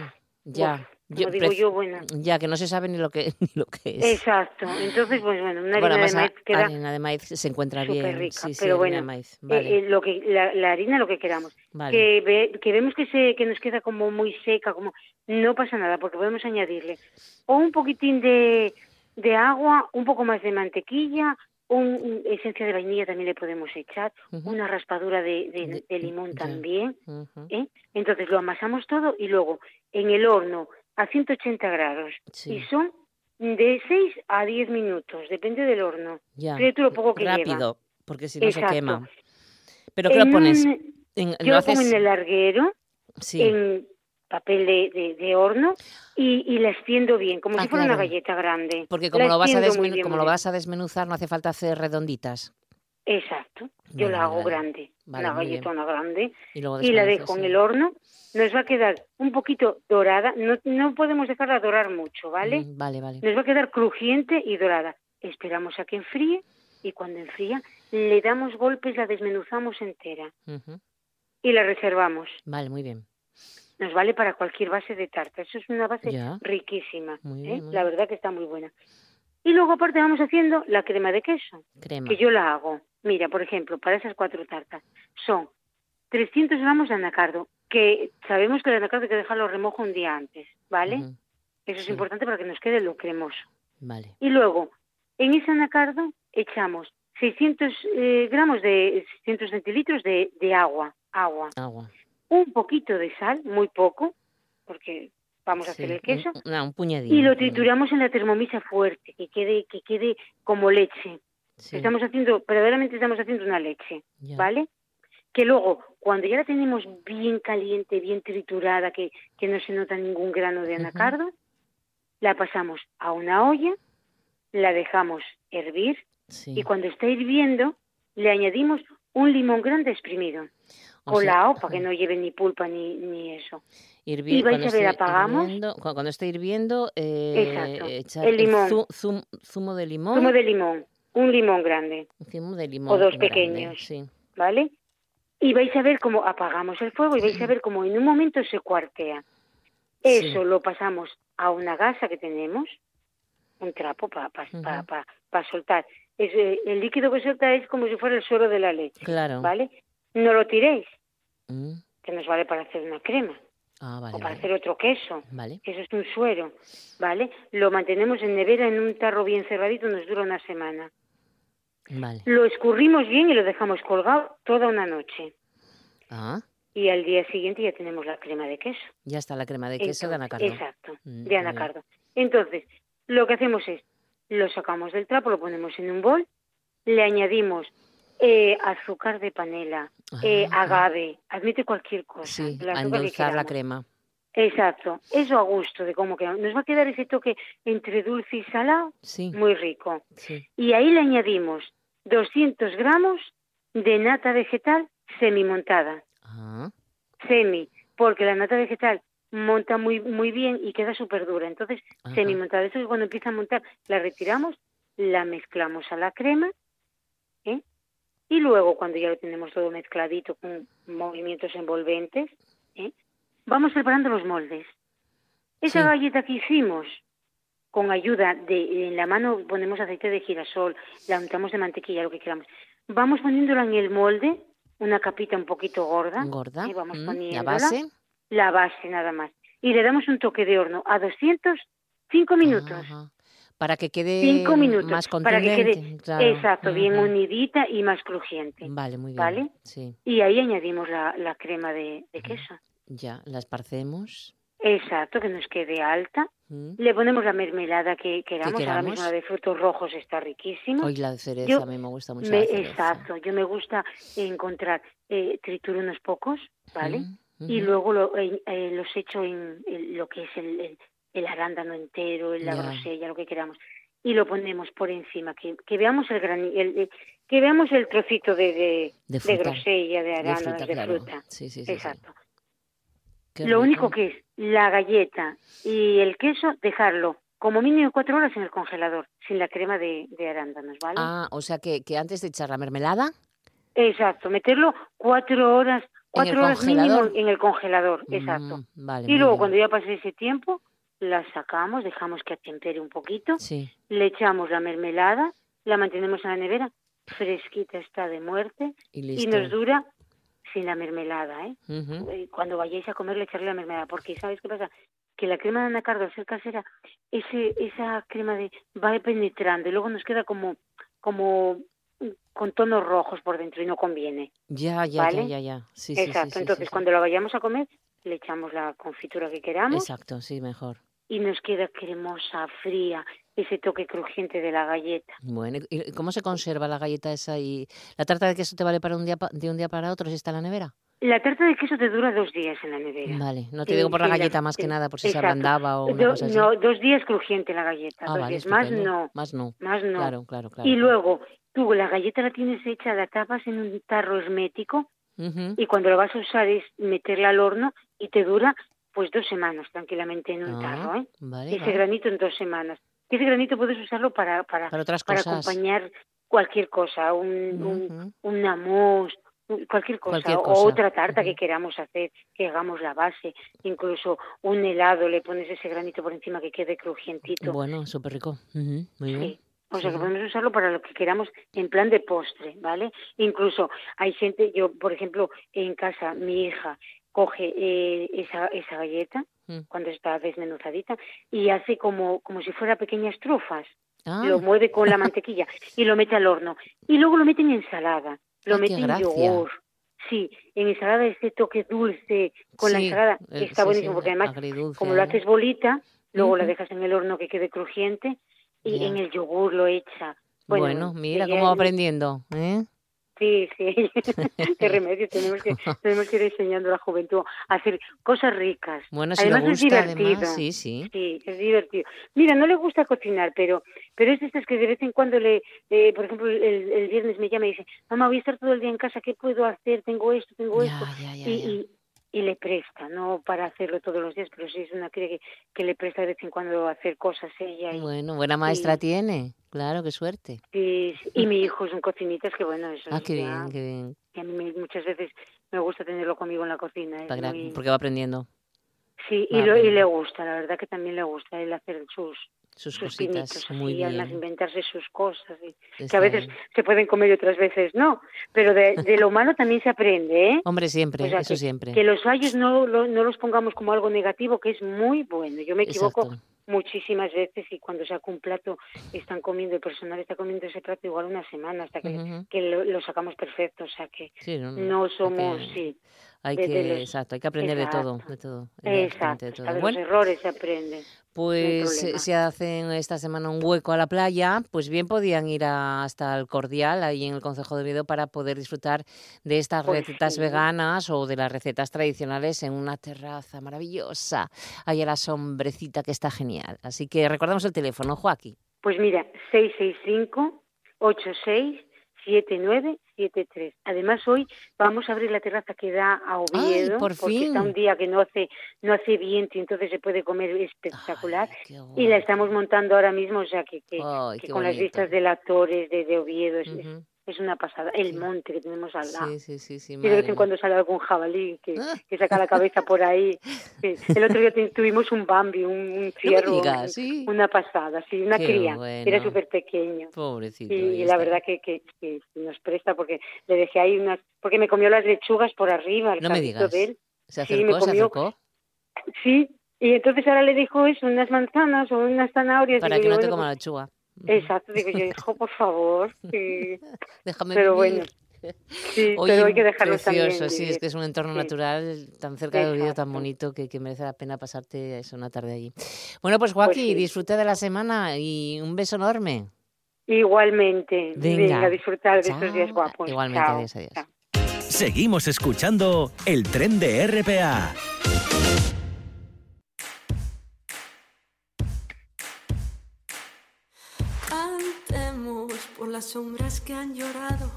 Ya. uf, como digo yo, bueno. Ya, que no se sabe ni lo que, ni lo que es. Exacto. Entonces, pues bueno, una bueno, harina de maíz queda harina de maíz se encuentra bien. rica. sí, sí, pero harina de maíz. eh, Vale, eh, lo que, la, la harina lo que queramos. vale. que, ve- que vemos que se que nos queda como muy seca, como no pasa nada porque podemos añadirle o un poquitín de, de agua, un poco más de mantequilla, un, un- esencia de vainilla también le podemos echar, una raspadura de, de- limón también, ¿eh? Entonces lo amasamos todo y luego en el horno a 180 grados Sí. y son de 6 a 10 minutos, depende del horno. Ya. Fíjate lo poco que lleva. Rápido, porque si no Exacto. se quema. ¿Pero qué lo En pones? un- En- yo ¿Lo lo pongo en el larguero Sí. en papel de, de- de horno y, y la extiendo bien, como Ah, si fuera una galleta grande. Porque como, La lo vas, a bien, como lo vas a desmenuzar, no hace falta hacer redonditas. Exacto, yo Vale, la hago vale. grande, Vale, una muy bien. galletona grande, Y, la dejo en el horno. Nos va a quedar un poquito dorada, no, no podemos dejarla dorar mucho, ¿vale? Mm, Vale, vale. Nos va a quedar crujiente y dorada. Esperamos a que enfríe y cuando enfría le damos golpes, la desmenuzamos entera y la reservamos. Vale, muy bien. Nos vale para cualquier base de tarta. Eso es una base Ya. riquísima. Muy ¿eh? muy La verdad que está muy buena. Y luego aparte vamos haciendo la crema de queso, Crema. que yo la hago. Mira, por ejemplo, para esas cuatro tartas son 300 gramos de anacardo, que sabemos que el anacardo hay que dejarlo remojo un día antes, ¿vale? Eso es importante para que nos quede lo cremoso. Vale. Y luego, en ese anacardo echamos 600 eh, gramos de 600 centilitros de, de agua, agua, Agua. un poquito de sal, muy poco, porque vamos a Sí, hacer el queso, un, no, un puñadín. y lo trituramos en la termomisa fuerte, que quede, que quede como leche. Sí, Estamos haciendo, verdaderamente estamos haciendo una leche. ¿vale? Que luego, cuando ya la tenemos bien caliente, bien triturada, que, que no se nota ningún grano de anacardo, la pasamos a una olla, la dejamos hervir Sí. y cuando está hirviendo le añadimos un limón grande exprimido, O colado sea, para que no lleve ni pulpa ni, ni eso. Y vais a ver, apagamos. hirviendo- cu- cuando esté hirviendo, eh, echar el limón. zu- zum- zumo de limón. Zumo de limón, un limón grande, zumo de limón. O dos grande, pequeños. Sí. ¿vale? Y vais a ver cómo apagamos el fuego y vais a ver cómo en un momento se cuartea. Sí. Eso lo pasamos a una gasa que tenemos, un trapo para Ujú. soltar. Es, eh, el líquido que suelta es como si fuera el suero de la leche, Claro. ¿vale? No lo tiréis, Mm, que nos vale para hacer una crema Ah, vale. o para Vale. hacer otro queso. Vale. Eso es un suero, ¿vale? Lo mantenemos en nevera en un tarro bien cerradito, nos dura una semana. Vale. Lo escurrimos bien y lo dejamos colgado toda una noche. Ah, Y al día siguiente ya tenemos la crema de queso. ya está la crema de queso de Entonces, anacardo. Exacto, Mm, muy de anacardo. Entonces, lo que hacemos es, lo sacamos del trapo, lo ponemos en un bol, le añadimos eh, azúcar de panela, eh, Ah, agave, admite cualquier cosa. Sí, el a azúcar que endulzar la crema. Exacto, eso a gusto de cómo queda. Nos va a quedar ese toque entre dulce y salado, Sí, muy rico. sí. Y ahí le añadimos 200 gramos de nata vegetal semimontada. Ah, Semi, porque la nata vegetal monta muy muy bien y queda súper dura. Entonces, Ajá. semimontada. Eso que cuando empieza a montar, la retiramos, la mezclamos a la crema, ¿eh? y luego cuando ya lo tenemos todo mezcladito con movimientos envolventes, ¿eh? vamos preparando los moldes. Esa Sí. galleta que hicimos, con ayuda de, en la mano ponemos aceite de girasol, la untamos de mantequilla, lo que queramos. Vamos poniéndola en el molde, una capita un poquito gorda. gorda. ¿eh? Vamos mm, poniéndola La base. la base nada más. Y le damos un toque de horno a 205 minutos. Ajá. Para que quede Cinco minutos. más para que contundente. quede, claro. exacto, bien unidita y más crujiente. Vale, muy bien. ¿Vale? Sí, Y ahí añadimos la, la crema de, de queso. ya, la esparcemos. Exacto, que nos quede alta. Mm. Le ponemos la mermelada que queramos. Ahora queramos? mismo la de frutos rojos está riquísima. Hoy la de cereza, Yo a mí me gusta mucho Me- la cereza. exacto, yo me gusta encontrar, eh, trituro unos pocos, ¿vale? Mm, y luego lo, eh, eh, los echo en el- lo que es el, el, el arándano entero, la Ya. grosella, lo que queramos, y lo ponemos por encima, que, que veamos el, el- que veamos el trocito de, de, De de fruta. grosella, de fruta, de claro. fruta. Sí, sí, sí, sí. Exacto. Qué Lo rico. único que es la galleta y el queso, dejarlo como mínimo cuatro horas en el congelador, sin la crema de, de arándanos, ¿vale? Ah, o sea que, que antes de echar la mermelada. Exacto, meterlo cuatro horas, cuatro horas mínimo en el congelador, exacto. Mm, vale. Y luego cuando ya pase ese tiempo, la sacamos, dejamos que atempere un poquito, Sí, le echamos la mermelada, la mantenemos en la nevera, fresquita está de muerte y nos dura sin la mermelada, ¿eh? Eh, Cuando vayáis a comer le echarle la mermelada, porque ¿sabes qué pasa? Que la crema de anacardo al ser casera, ese, esa crema de va penetrando y luego nos queda como, como mm, con tonos rojos por dentro y no conviene. Ya, ya, ¿Vale? ya, ya, ya. Sí, Exacto, sí, sí, entonces cuando la vayamos a comer le echamos la confitura que queramos Exacto, sí, mejor. y nos queda cremosa, fría, ese toque crujiente de la galleta. Bueno, ¿y cómo se conserva la galleta esa y la tarta de queso te vale para un día pa- de un día para otro si está en la nevera? La tarta de queso te dura dos días en la nevera. Vale, no te Sí, digo por la sí, la- galleta más que sí, nada por si se exacto. ablandaba o una Do- cosa así. no, dos días crujiente la galleta, ah, dos vale, días. Más no, Más no. más no. Claro, claro, claro. Y luego tú la galleta la tienes hecha, la tapas en un tarro hermético Ujú. y cuando la vas a usar es meterla al horno y te dura pues dos semanas tranquilamente en un Ah, tarro, ¿eh? Vale, Ese vale. granito en dos semanas. Ese granito puedes usarlo para para, Para otras para cosas. acompañar cualquier cosa, un, un, un cualquier cosa, Cualquier o otra tarta que queramos hacer, que hagamos la base, incluso un helado, le pones ese granito por encima que quede crujientito. Bueno, súper rico. Ujú, Muy bien. Sí. O sea, que podemos usarlo para lo que queramos en plan de postre, ¿vale? Incluso hay gente, yo, por ejemplo, en casa, mi hija coge eh, esa, esa galleta Mm. cuando está desmenuzadita y hace como, como si fuera pequeñas trufas. Ah, Lo mueve con la mantequilla y lo mete al horno. Y luego lo mete en ensalada, lo Ah, qué mete en gracia. yogur. Sí, en ensalada ese toque dulce con la ensalada el- está sí, buenísimo sí, porque además agridulce como lo haces bolita, luego la dejas en el horno que quede crujiente y en el yogur lo echa. Bueno, mira ella- cómo va aprendiendo. ¿eh? Sí, sí. Qué remedio. Tenemos que, tenemos que ir enseñando a la juventud a hacer cosas ricas. Bueno, si además le es gusta, divertido. además, sí, sí. Sí, es divertido. Mira, no le gusta cocinar, pero pero es de estas que de vez en cuando le, eh, por ejemplo, el, el viernes me llama y dice, mamá, voy a estar todo el día en casa, ¿qué puedo hacer? Tengo esto, tengo Ya, esto. ya, ya, y, y, y le presta, no para hacerlo todos los días, pero sí es una cría que, que le presta de vez en cuando hacer cosas ella. Y, Bueno, buena maestra Sí. tiene. Claro, qué suerte. y, y mi hijo es un cocinita, es que bueno, eso Ah, qué ya- bien, qué bien. que a mí me- muchas veces me gusta tenerlo conmigo en la cocina. Para- muy- Porque va aprendiendo Sí, y, lo, y le gusta, la verdad que también le gusta el hacer sus, sus sus cositas. pinitos Muy así, además inventarse sus cosas, y- que a veces bien. se pueden comer y otras veces no, pero de, de lo malo también se aprende, ¿eh? Hombre, siempre, O sea, eso que, siempre. que los fallos no, lo- no los pongamos como algo negativo, que es muy bueno. Yo me equivoco Exacto. muchísimas veces y cuando saco un plato están comiendo, el personal está comiendo ese plato igual una semana hasta que, Ujú. que lo, lo sacamos perfecto, o sea que Sí, no, no somos, que- sí, Hay que, exacto, hay que aprender de todo, de todo. Exacto, de, todo. los errores se aprenden. Pues eh, si hacen esta semana un hueco a la playa, pues bien podían ir hasta el Cordial, ahí en el Concejo de Oviedo, para poder disfrutar de estas pues recetas veganas o de las recetas tradicionales en una terraza maravillosa, ahí a la sombrecita que está genial. Así que recordamos el teléfono, Joaquín. Pues mira, 665 86 7973. Además hoy vamos a abrir la terraza que da a Oviedo porque está un día que no hace no hace viento y entonces se puede comer espectacular. Y la estamos montando ahora mismo, o sea que, que, con las vistas de actores de, de Oviedo es, es una pasada. El monte que tenemos al lado. Sí, sí, sí. sí y de vez en cuando sale algún jabalí que, ah. que, saca la cabeza por ahí. El otro día tuvimos un Bambi, un, ciervo. Una pasada, sí, una cría. Era súper pequeño. Pobrecito. Y, la verdad que, que, nos presta porque le dejé ahí unas. Porque me comió las lechugas por arriba. no me digas. De él. ¿Se acercó? Sí, me comió, Sí, y entonces ahora le dijo eso, unas manzanas o unas zanahorias. Para que no te coma la lechuga. Exacto, digo yo, hijo, por favor. Déjame Pero bueno. Sí, pero hay que dejarlo precioso, sí, es que es un entorno natural tan cerca de Oviedo, tan bonito, que, que, merece la pena pasarte eso una tarde allí. Bueno, pues Joaquín, pues disfruta de la semana y un beso enorme. Igualmente. Venga, a disfrutar de estos días guapos. Igualmente, adiós, adiós. Seguimos escuchando el tren de RPA. Las sombras que han llorado,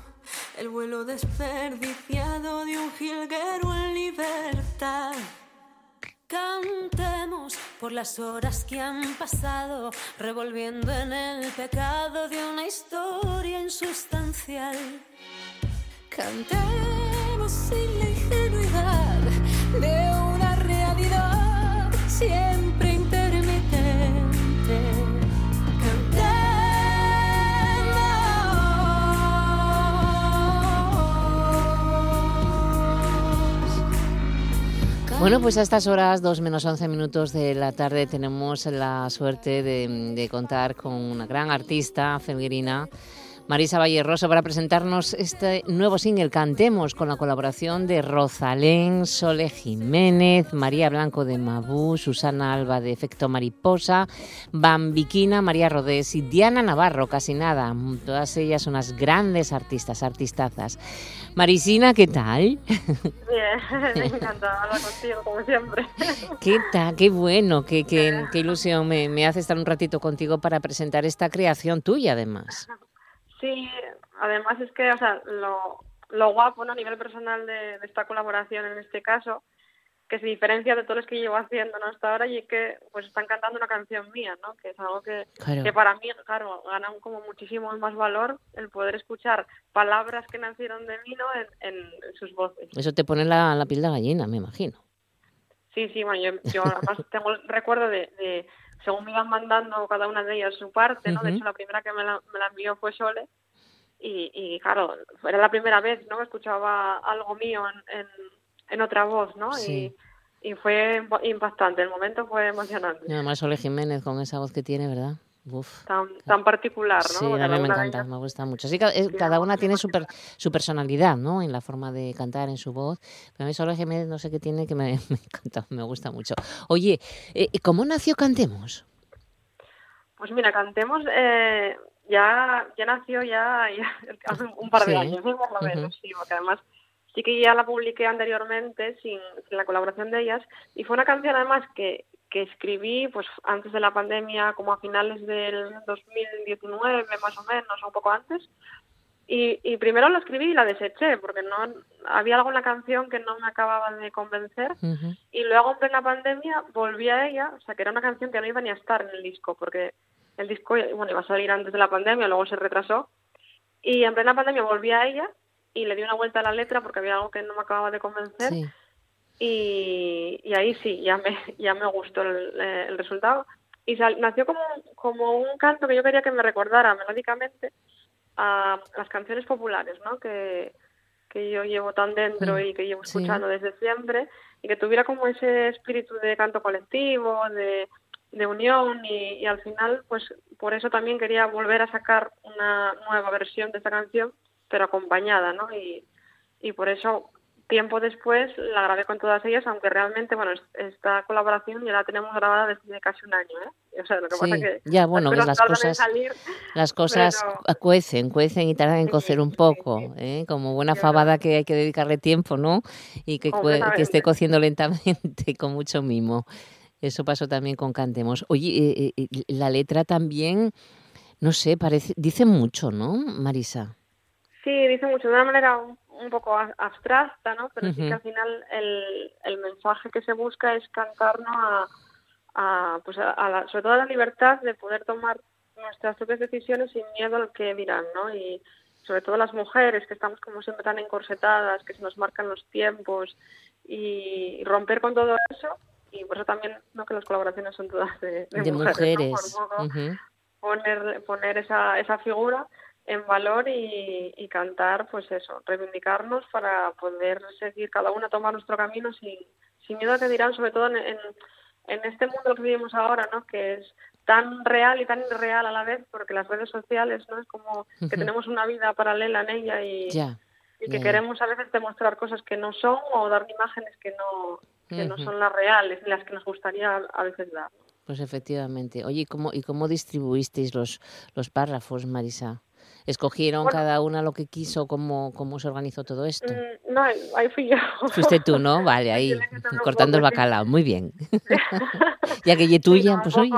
el vuelo desperdiciado de un jilguero en libertad. Cantemos por las horas que han pasado, revolviendo en el pecado de una historia insustancial. Cantemos sin la ingenuidad de una realidad siempre Bueno, pues a estas horas, dos menos once minutos de la tarde, tenemos la suerte de, contar con una gran artista femenina Marisa Valle Rosso para presentarnos este nuevo single Cantemos con la colaboración de Rosalén, Sole Jiménez, María Blanco de Mabú, Susana Alba de Efecto Mariposa, Bambiquina, María Rodés y Diana Navarro, casi nada. Todas ellas unas grandes artistas, artistazas. Marisina, ¿qué tal? Bien, me encanta hablar contigo, como siempre. ¿Qué tal? Qué bueno, qué, qué, qué ilusión me, me hace estar un ratito contigo para presentar esta creación tuya, además. Sí, además es que, o sea, lo, lo guapo ¿no? a nivel personal de, esta colaboración en este caso, que se diferencia de todos los que llevo haciendo ¿no? hasta ahora y es que pues están cantando una canción mía, ¿no? que es algo que, que para mí, claro, gana como muchísimo más valor el poder escuchar palabras que nacieron de mí ¿no? en, sus voces. Eso te pone la, la piel de gallina, me imagino. Sí, sí, bueno, yo, yo además tengo el recuerdo de según me iban mandando cada una de ellas su parte, ¿no? De hecho, la primera que me la, me la envió fue Sole. Y, y, claro, era la primera vez, ¿no? Que escuchaba algo mío en, en, en otra voz, ¿no? Y, y fue impactante, el momento fue emocionante. Y además Sole Jiménez con esa voz que tiene, ¿verdad? tan, particular, ¿no? Sí, a mí me encanta, me gusta mucho. Sí, cada una tiene su, su personalidad, ¿no? En la forma de cantar, en su voz. Pero a mí solo Jiménez no sé qué tiene que me, encanta, me gusta mucho. Oye, eh, ¿cómo nació Cantemos? Pues mira, Cantemos eh, ya, ya nació ya, hace un par de años, por lo menos, sí, porque además sí que ya la publiqué anteriormente sin, sin, la colaboración de ellas y fue una canción además que, que escribí pues antes de la pandemia, como a finales del 2019 más o menos, o un poco antes. Y, y primero la escribí y la deseché, porque no había la canción que no me acababa de convencer. Y luego en plena pandemia volví a ella, o sea que era una canción que no iba ni a estar en el disco, porque el disco bueno, iba a salir antes de la pandemia, luego se retrasó. Y en plena pandemia volví a ella y le di una vuelta a la letra porque había algo que no me acababa de convencer. Y, ahí sí, ya me, ya me gustó el, el resultado. Y nació como, como un canto que yo quería que me recordara melódicamente a las canciones populares, ¿no? Que, que yo llevo tan dentro mm, y que llevo escuchando desde siempre y que tuviera como ese espíritu de canto colectivo, de, de unión y, y, al final pues por eso también quería volver a sacar una nueva versión de esta canción pero acompañada, ¿no? Y, y por eso tiempo después la grabé con todas ellas, aunque realmente, bueno, esta colaboración ya la tenemos grabada desde casi un año, ¿eh? O sea, lo que pasa que ya, bueno, las, cosas, las cosas cuecen, cuecen y tardan en cocer un poco, ¿eh? Como buena fabada que hay que dedicarle tiempo, ¿no? Y que, que esté cociendo lentamente, con mucho mimo. Eso pasó también con Cantemos. Oye, eh, eh, la letra también, no sé, parece, dice mucho, ¿no, Marisa? Sí, dice mucho, de una manera un poco abstracta, ¿no? Pero sí que al final el, el mensaje que se busca es cantarnos a, a pues a, la, sobre todo a la libertad de poder tomar nuestras propias decisiones sin miedo al que dirán, ¿no? Y sobre todo las mujeres que estamos como siempre tan encorsetadas, que se nos marcan los tiempos y romper con todo eso y por eso también no que las colaboraciones son todas de, mujeres, poner poner esa esa figura en valor y, cantar, pues eso, reivindicarnos para poder seguir cada una tomar nuestro camino sin, sin miedo a que dirán, sobre todo en, en, este mundo que vivimos ahora, ¿no? Que es tan real y tan irreal a la vez, porque las redes sociales, ¿no? Es como que tenemos una vida paralela en ella y, y que queremos a veces demostrar cosas que no son o dar imágenes que no, que no son las reales y las que nos gustaría a veces dar. Pues efectivamente. Oye, ¿y cómo, y cómo distribuisteis los, los párrafos, Marisa? ¿Escogieron cada una lo que quiso? ¿Cómo, ¿Cómo se organizó todo esto? Mm, no, ahí fui yo. Fuiste tú, ¿no? Vale, ahí cortando el bacalao. Muy bien. ya que tuya, pues oye.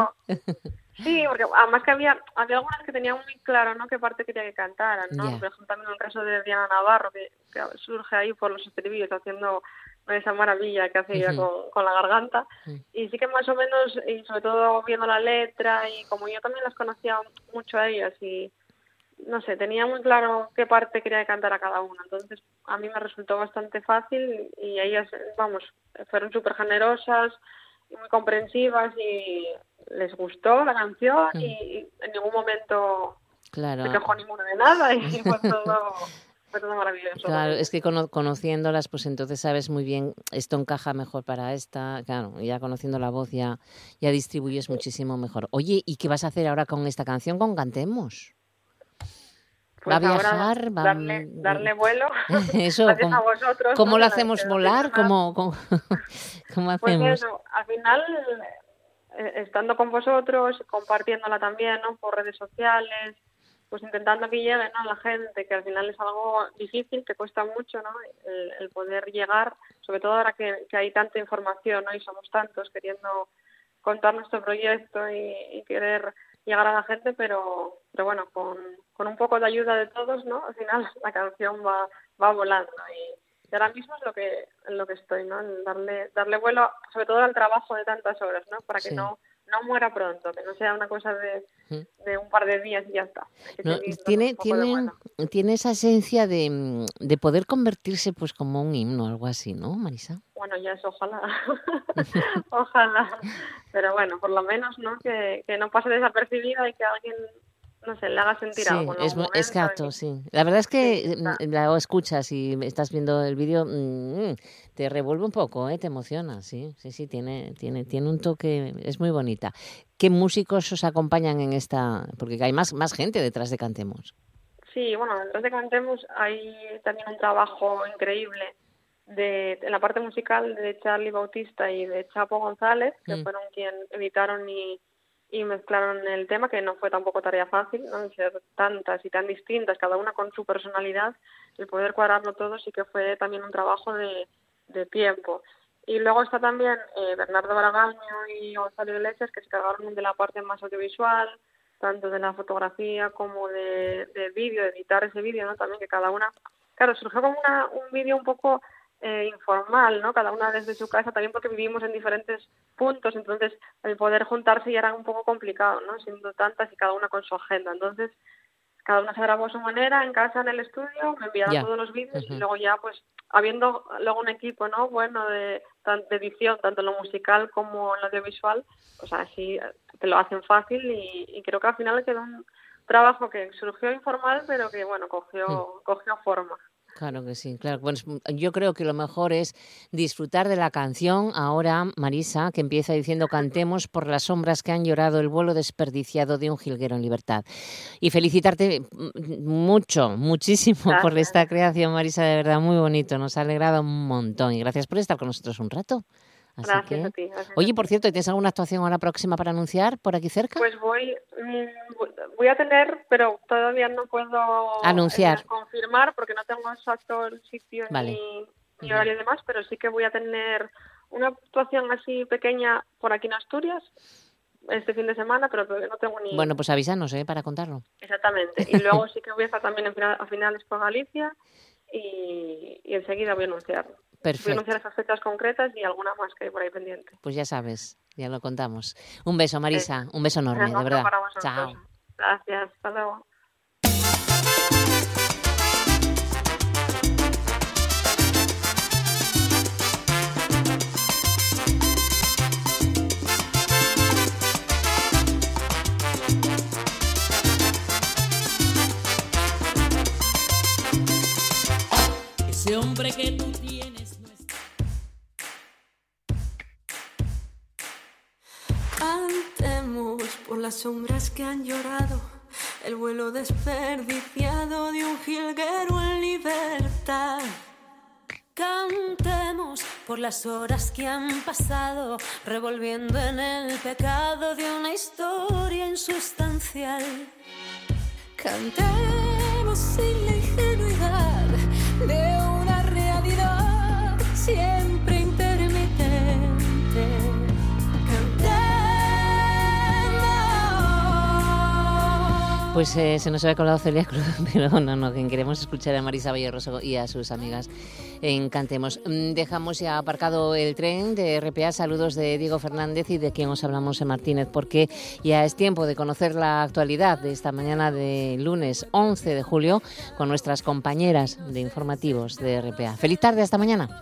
Sí, porque además que había, había algunas que tenían muy claro, ¿no? Qué parte quería que cantaran, ¿no? Por ejemplo, también el caso de Diana Navarro, que, surge ahí por los estribillos, haciendo esa maravilla que hace ella con, con, la garganta. Y sí que más o menos, y sobre todo viendo la letra, y como yo también las conocía mucho a ellas, y no sé, tenía muy claro qué parte quería cantar a cada una. Entonces, a mí me resultó bastante fácil y ellas, vamos, fueron súper generosas y muy comprensivas y les gustó la canción y en ningún momento claro. se quejó ninguno de nada y fue todo... Fue todo maravilloso. Claro, es que conociéndolas, pues entonces sabes muy bien, esto encaja mejor para esta, claro, ya conociendo la voz ya, ya distribuyes muchísimo mejor. Oye, ¿y qué vas a hacer ahora con esta canción, con Cantemos? Pues va a viajar, va darle, darle vuelo. Eso, ¿cómo, vosotros, ¿cómo lo hacemos volar? ¿Cómo, cómo, cómo pues hacemos? eso, al final, eh, estando con vosotros, compartiéndola también, ¿no? Por redes sociales, pues intentando que llegue, ¿no? A la gente, que al final es algo difícil, que cuesta mucho, ¿no? El, poder llegar, sobre todo ahora que, que, hay tanta información, ¿no? Y somos tantos queriendo contar nuestro proyecto y, y querer llegar a la gente, pero, pero bueno, con, con un poco de ayuda de todos, ¿no? Al final la canción va, va volando y, ahora mismo es lo que, en lo que estoy, ¿no? En darle, darle vuelo, sobre todo al trabajo de tantas horas, ¿no? Para que no no muera pronto, que no sea una cosa de, de un par de días y ya está. tiene tiene, tiene esa esencia de, de, poder convertirse pues como un himno, algo así, ¿no, Marisa? Bueno, ya es ojalá, ojalá, pero bueno, por lo menos, ¿no? Que, que no pase desapercibida y que alguien no sé, le haga sentir algo. Es, exacto, sí. La verdad es que mm, la escuchas y estás viendo el vídeo, mm, te revuelve un poco, ¿eh? te emociona, sí, sí, sí, tiene, tiene, tiene un toque, es muy bonita. ¿Qué músicos os acompañan en esta? Porque hay más, más gente detrás de Cantemos. Sí, bueno, detrás de Cantemos hay también un trabajo increíble de, en la parte musical de Charlie Bautista y de Chapo González, que mm. fueron quien editaron y y mezclaron el tema, que no fue tampoco tarea fácil, ¿no? ser tantas y tan distintas, cada una con su personalidad, el poder cuadrarlo todo sí que fue también un trabajo de, de tiempo. Y luego está también eh, Bernardo Baragaño y Gonzalo Iglesias, que se cargaron de la parte más audiovisual, tanto de la fotografía como de, de vídeo, de editar ese vídeo, ¿no? También que cada una, claro, surgió como una, un vídeo un poco eh, informal, ¿no? Cada una desde su casa, también porque vivimos en diferentes puntos, entonces el poder juntarse ya era un poco complicado, ¿no? Siendo tantas y cada una con su agenda. Entonces, cada una se grabó a su manera, en casa, en el estudio, me enviaron todos los vídeos y luego ya, pues, habiendo luego un equipo, ¿no? Bueno, de, de edición, tanto en lo musical como en lo audiovisual, pues así te lo hacen fácil y, y creo que al final quedó un trabajo que surgió informal, pero que, bueno, cogió, cogió forma. Claro que sí, claro. Bueno, yo creo que lo mejor es disfrutar de la canción ahora, Marisa, que empieza diciendo cantemos por las sombras que han llorado el vuelo desperdiciado de un jilguero en libertad. Y felicitarte mucho, muchísimo por esta creación, Marisa, de verdad, muy bonito. Nos ha alegrado un montón y gracias por estar con nosotros un rato gracias a ti. Oye, por cierto, ¿tienes alguna actuación ahora próxima para anunciar por aquí cerca? Pues voy, mm, voy a tener, pero todavía no puedo anunciar, eh, confirmar porque no tengo exacto el sitio ni, horario y demás, pero sí que voy a tener una actuación así pequeña por aquí en Asturias este fin de semana, pero no tengo ni... Bueno, pues avísanos, ¿eh? Para contarlo. Exactamente. Y luego sí que voy a estar también a finales por Galicia y, y enseguida voy a anunciarlo. Perfecto. Voy a anunciar esas fechas concretas y alguna más que hay por ahí pendiente. Pues ya sabes, ya lo contamos. Un beso, Marisa, un beso enorme, de verdad. Chao. Gracias, hasta luego. Ese hombre que tú por las sombras que han llorado, el vuelo desperdiciado de un jilguero en libertad. Cantemos por las horas que han pasado, revolviendo en el pecado de una historia insustancial. Cantemos sin la ingenuidad de una realidad Pues eh, se nos había colado Celia Cruz, pero no, no, que queremos escuchar a Marisa Valleroso y a sus amigas en Cantemos. Mm, dejamos ya aparcado el tren de RPA. Saludos de Diego Fernández y de quien os hablamos en Martínez, porque ya es tiempo de conocer la actualidad de esta mañana de lunes 11 de julio con nuestras compañeras de informativos de RPA. Feliz tarde, hasta mañana.